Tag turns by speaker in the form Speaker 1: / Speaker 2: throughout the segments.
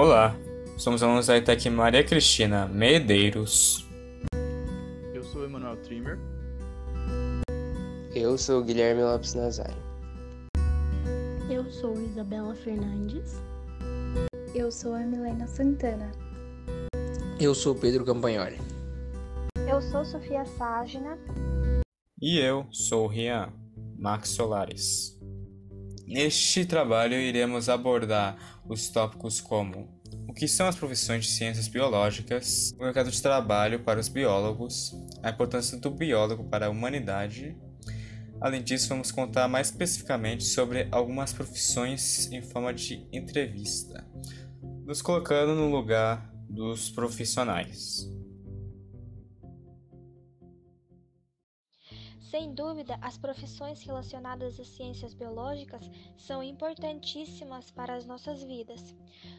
Speaker 1: Olá, somos alunos da ETEC Maria Cristina Medeiros.
Speaker 2: Eu sou Emanuel Trimmer.
Speaker 3: Eu sou Guilherme Lopes Nazário.
Speaker 4: Eu sou Isabela Fernandes.
Speaker 5: Eu sou a Milena Santana.
Speaker 6: Eu sou Pedro Campagnoli.
Speaker 7: Eu sou Sofia Ságina.
Speaker 1: E eu sou Rian Max Solares. Neste trabalho iremos abordar os tópicos como o que são as profissões de ciências biológicas, o mercado de trabalho para os biólogos, a importância do biólogo para a humanidade. Além disso, vamos contar mais especificamente sobre algumas profissões em forma de entrevista, nos colocando no lugar dos profissionais.
Speaker 7: Sem dúvida, as profissões relacionadas às ciências biológicas são importantíssimas para as nossas vidas.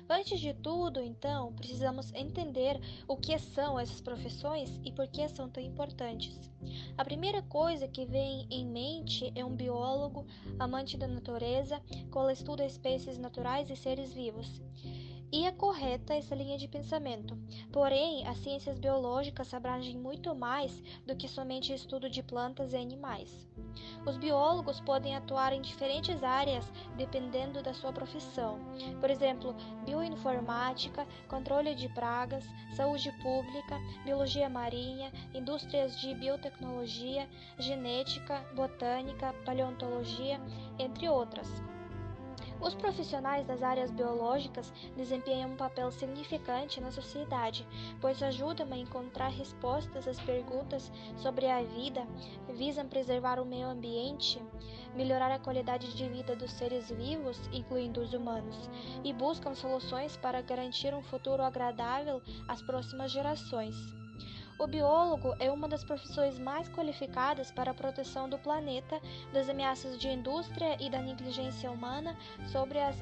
Speaker 7: Antes de tudo, então, precisamos entender o que são essas profissões e por que são tão importantes. A primeira coisa que vem em mente é um biólogo, amante da natureza, que estuda espécies naturais e seres vivos. E é correta essa linha de pensamento. Porém, as ciências biológicas abrangem muito mais do que somente estudo de plantas e animais. Os biólogos podem atuar em diferentes áreas dependendo da sua profissão. Por exemplo, bioinformática, controle de pragas, saúde pública, biologia marinha, indústrias de biotecnologia, genética, botânica, paleontologia, entre outras. Os profissionais das áreas biológicas desempenham um papel significante na sociedade, pois ajudam a encontrar respostas às perguntas sobre a vida, visam preservar o meio ambiente, melhorar a qualidade de vida dos seres vivos, incluindo os humanos, e buscam soluções para garantir um futuro agradável às próximas gerações. O biólogo é uma das profissões mais qualificadas para a proteção do planeta das ameaças de indústria e da negligência humana sobre, as,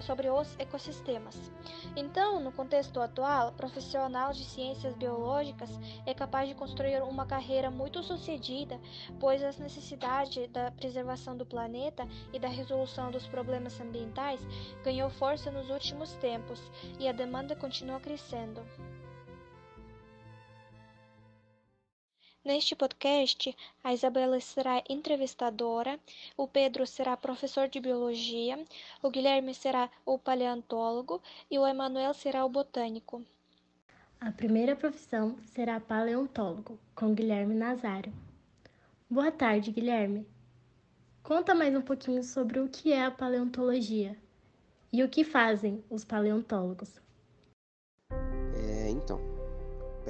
Speaker 7: sobre os ecossistemas. Então, no contexto atual, profissional de ciências biológicas é capaz de construir uma carreira muito sucedida, pois as necessidades da preservação do planeta e da resolução dos problemas ambientais ganhou força nos últimos tempos e a demanda continua crescendo. Neste podcast, a Isabela será entrevistadora, o Pedro será professor de biologia, o Guilherme será o paleontólogo e o Emanuel será o botânico.
Speaker 4: A primeira profissão será paleontólogo, com Guilherme Nazário. Boa tarde, Guilherme. Conta mais um pouquinho sobre o que é a paleontologia e o que fazem os paleontólogos.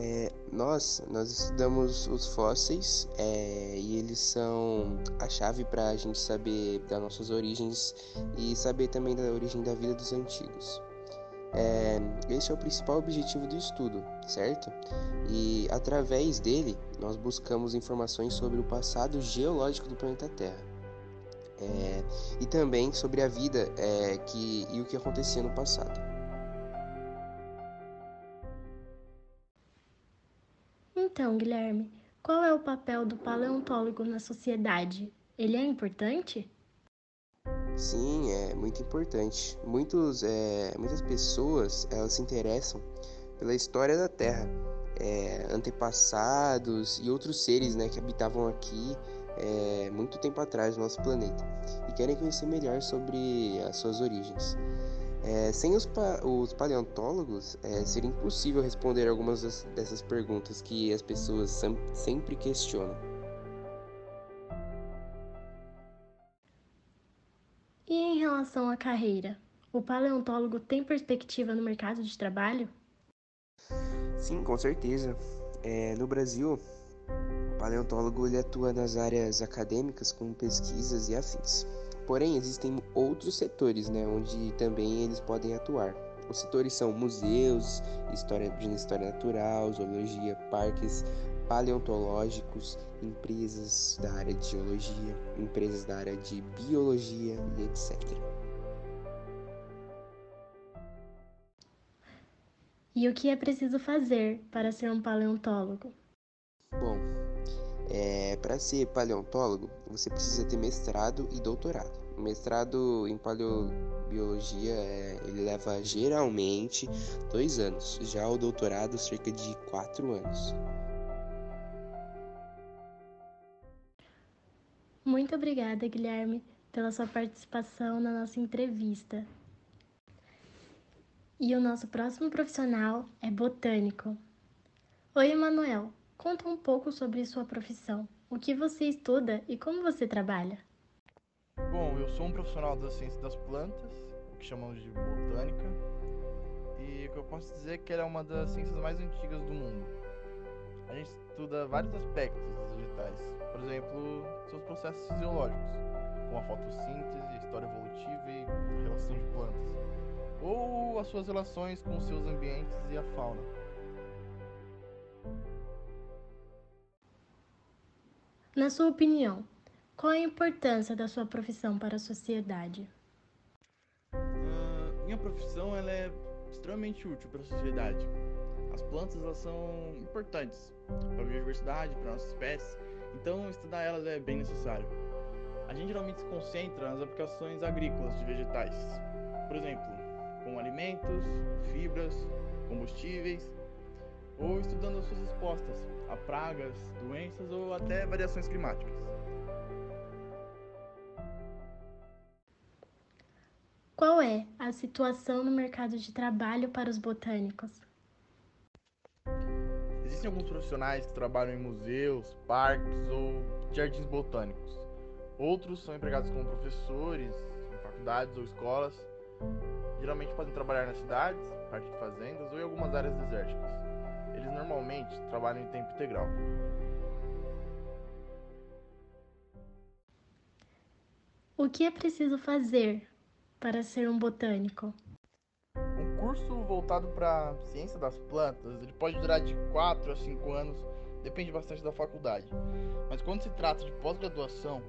Speaker 3: É, nós, nós estudamos os fósseis é, e eles são a chave para a gente saber das nossas origens e saber também da origem da vida dos antigos. É, esse é o principal objetivo do estudo, certo? E através dele nós buscamos informações sobre o passado geológico do planeta Terra. É, e também sobre a vida é, que, e o que acontecia no passado.
Speaker 4: Então, Guilherme, qual é o papel do paleontólogo na sociedade? Ele é importante?
Speaker 3: Sim, é muito importante. Muitos, é, muitas pessoas elas se interessam pela história da Terra, é, antepassados e outros seres né, que habitavam aqui é, muito tempo atrás no nosso planeta e querem conhecer melhor sobre as suas origens. É, sem os, pa os paleontólogos, é, seria impossível responder algumas das, dessas perguntas que as pessoas sem sempre questionam.
Speaker 4: E em relação à carreira, o paleontólogo tem perspectiva no mercado de trabalho?
Speaker 3: Sim, com certeza. É, no Brasil, o paleontólogo ele atua nas áreas acadêmicas como pesquisas e afins. Porém, existem outros setores né, onde também eles podem atuar. Os setores são museus, história de história natural, zoologia, parques paleontológicos, empresas da área de geologia, empresas da área de biologia e etc.
Speaker 4: E o que é preciso fazer para ser um paleontólogo?
Speaker 3: Bom, é, para ser paleontólogo, você precisa ter mestrado e doutorado. O mestrado em paleobiologia é, ele leva geralmente dois anos, já o doutorado cerca de quatro anos.
Speaker 4: Muito obrigada, Guilherme, pela sua participação na nossa entrevista. E o nosso próximo profissional é botânico. Oi, Emanuel, conta um pouco sobre sua profissão. O que você estuda e como você trabalha?
Speaker 2: Bom, eu sou um profissional da ciência das plantas, o que chamamos de botânica, e o que eu posso dizer é que ela é uma das ciências mais antigas do mundo. A gente estuda vários aspectos dos vegetais, por exemplo, seus processos fisiológicos, como a fotossíntese, a história evolutiva e a relação de plantas, ou as suas relações com seus ambientes e a fauna.
Speaker 4: Na sua opinião, qual a importância da sua profissão para a sociedade?
Speaker 2: Uh, minha profissão ela é extremamente útil para a sociedade. As plantas elas são importantes para a biodiversidade, para a nossa espécie, então estudar elas é bem necessário. A gente geralmente se concentra nas aplicações agrícolas de vegetais, por exemplo, com alimentos, fibras, combustíveis, ou estudando as suas respostas a pragas, doenças ou até variações climáticas.
Speaker 4: Qual é a situação no mercado de trabalho para os botânicos?
Speaker 2: Existem alguns profissionais que trabalham em museus, parques ou jardins botânicos. Outros são empregados como professores em faculdades ou escolas. Geralmente podem trabalhar nas cidades, parte de fazendas ou em algumas áreas desérticas eles normalmente trabalham em tempo integral.
Speaker 4: O que é preciso fazer para ser um botânico?
Speaker 2: Um curso voltado para a ciência das plantas, ele pode durar de 4 a 5 anos, depende bastante da faculdade. Mas quando se trata de pós-graduação,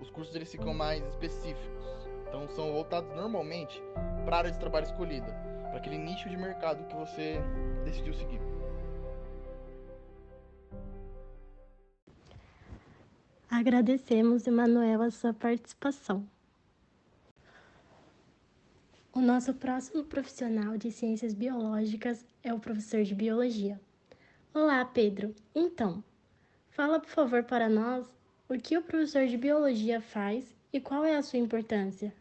Speaker 2: os cursos eles ficam mais específicos. Então são voltados normalmente para a área de trabalho escolhida, para aquele nicho de mercado que você decidiu seguir.
Speaker 4: Agradecemos, Emanuel, a sua participação. O nosso próximo profissional de ciências biológicas é o professor de biologia. Olá, Pedro. Então, fala por favor para nós o que o professor de biologia faz e qual é a sua importância.